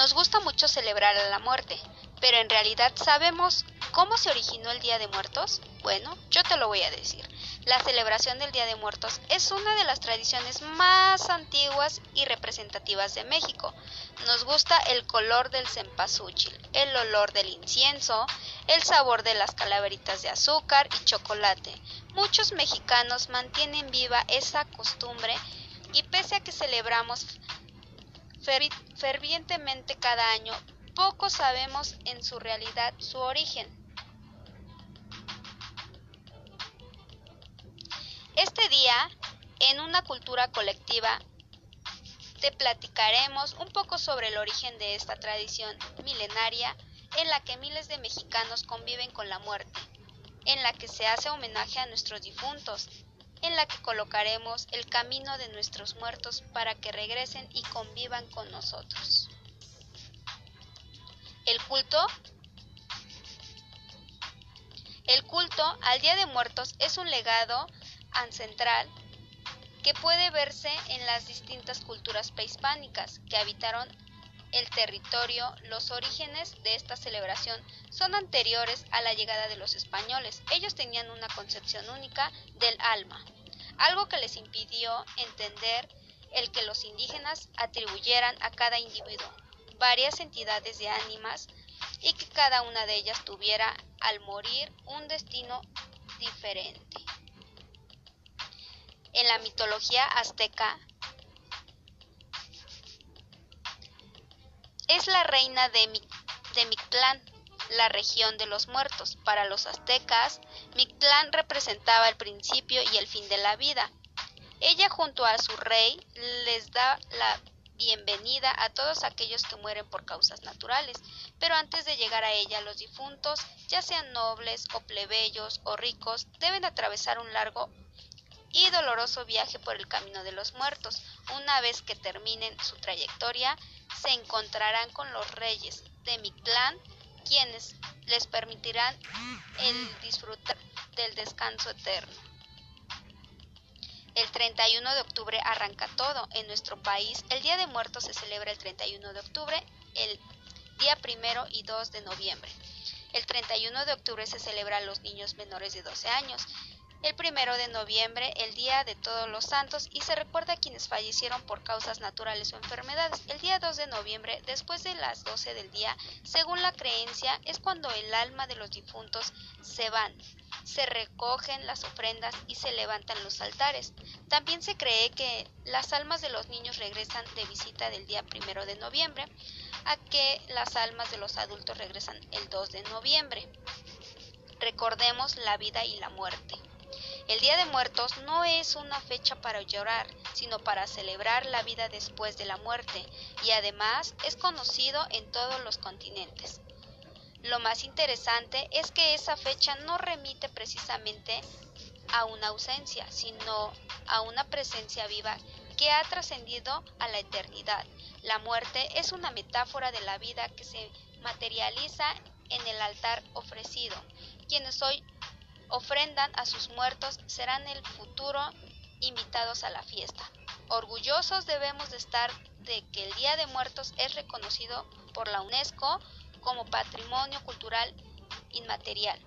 Nos gusta mucho celebrar a la muerte, pero en realidad sabemos cómo se originó el Día de Muertos. Bueno, yo te lo voy a decir. La celebración del Día de Muertos es una de las tradiciones más antiguas y representativas de México. Nos gusta el color del cempasúchil, el olor del incienso, el sabor de las calaveritas de azúcar y chocolate. Muchos mexicanos mantienen viva esa costumbre y pese a que celebramos fervientemente cada año, poco sabemos en su realidad su origen. Este día, en una cultura colectiva, te platicaremos un poco sobre el origen de esta tradición milenaria en la que miles de mexicanos conviven con la muerte, en la que se hace homenaje a nuestros difuntos, en la que colocaremos el camino de nuestros muertos para que regresen y convivan con nosotros. El culto El culto al Día de Muertos es un legado ancestral que puede verse en las distintas culturas prehispánicas que habitaron el territorio. Los orígenes de esta celebración son anteriores a la llegada de los españoles. Ellos tenían una concepción única del alma, algo que les impidió entender el que los indígenas atribuyeran a cada individuo varias entidades de ánimas y que cada una de ellas tuviera al morir un destino diferente. En la mitología azteca es la reina de, Mictlán, la región de los muertos. Para los aztecas, Mictlán representaba el principio y el fin de la vida. Ella junto a su rey les da la bienvenida a todos aquellos que mueren por causas naturales, pero antes de llegar a ella los difuntos, ya sean nobles o plebeyos o ricos, deben atravesar un largo y doloroso viaje por el camino de los muertos. Una vez que terminen su trayectoria, se encontrarán con los reyes de Mictlán, quienes les permitirán el disfrutar del descanso eterno. El 31 de octubre arranca todo. En nuestro país, el Día de Muertos se celebra el 31 de octubre, el día primero y 2 de noviembre. El 31 de octubre se celebra a los niños menores de 12 años el primero de noviembre, el Día de Todos los Santos, y se recuerda a quienes fallecieron por causas naturales o enfermedades. El día 2 de noviembre, después de las 12 del día, según la creencia, es cuando el alma de los difuntos se van. Se recogen las ofrendas y se levantan los altares. También se cree que las almas de los niños regresan de visita del día primero de noviembre, a que las almas de los adultos regresan el 2 de noviembre. Recordemos la vida y la muerte. El Día de Muertos no es una fecha para llorar, sino para celebrar la vida después de la muerte, y además es conocido en todos los continentes. Lo más interesante es que esa fecha no remite precisamente a una ausencia, sino a una presencia viva que ha trascendido a la eternidad. La muerte es una metáfora de la vida que se materializa en el altar ofrecido. Quienes hoy ofrendan a sus muertos serán el futuro invitados a la fiesta. Orgullosos debemos de estar de que el Día de Muertos es reconocido por la UNESCO como Patrimonio Cultural Inmaterial.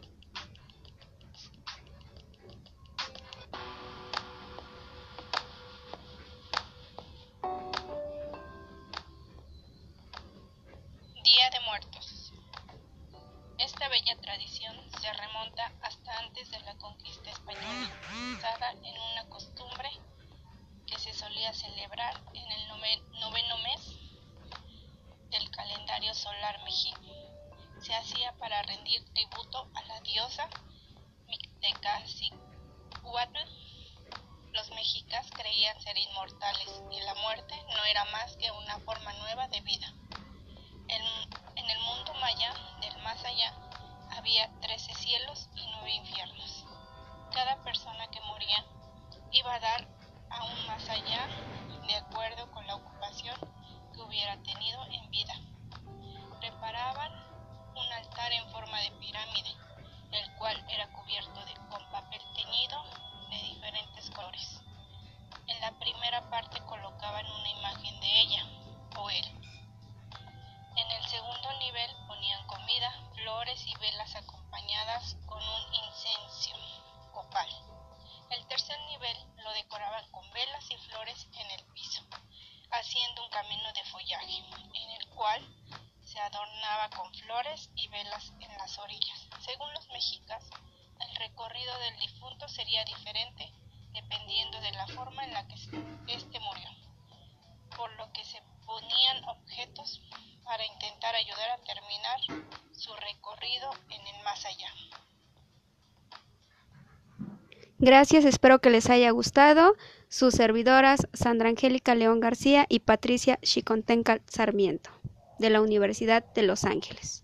Tradición se remonta hasta antes de la conquista española, basada en una costumbre que se solía celebrar en el noveno mes del calendario solar mexico. Se hacía para rendir tributo a la diosa Mictecacihuatl. Los mexicas creían ser inmortales y la muerte no era más que una forma nueva de vida. adornaba con flores y velas en las orillas. Según los mexicas, el recorrido del difunto sería diferente dependiendo de la forma en la que éste murió, por lo que se ponían objetos para intentar ayudar a terminar su recorrido en el más allá. Gracias, espero que les haya gustado. Sus servidoras Sandra Angélica León García y Patricia Chicontencal Sarmiento de la Universidad de Los Ángeles.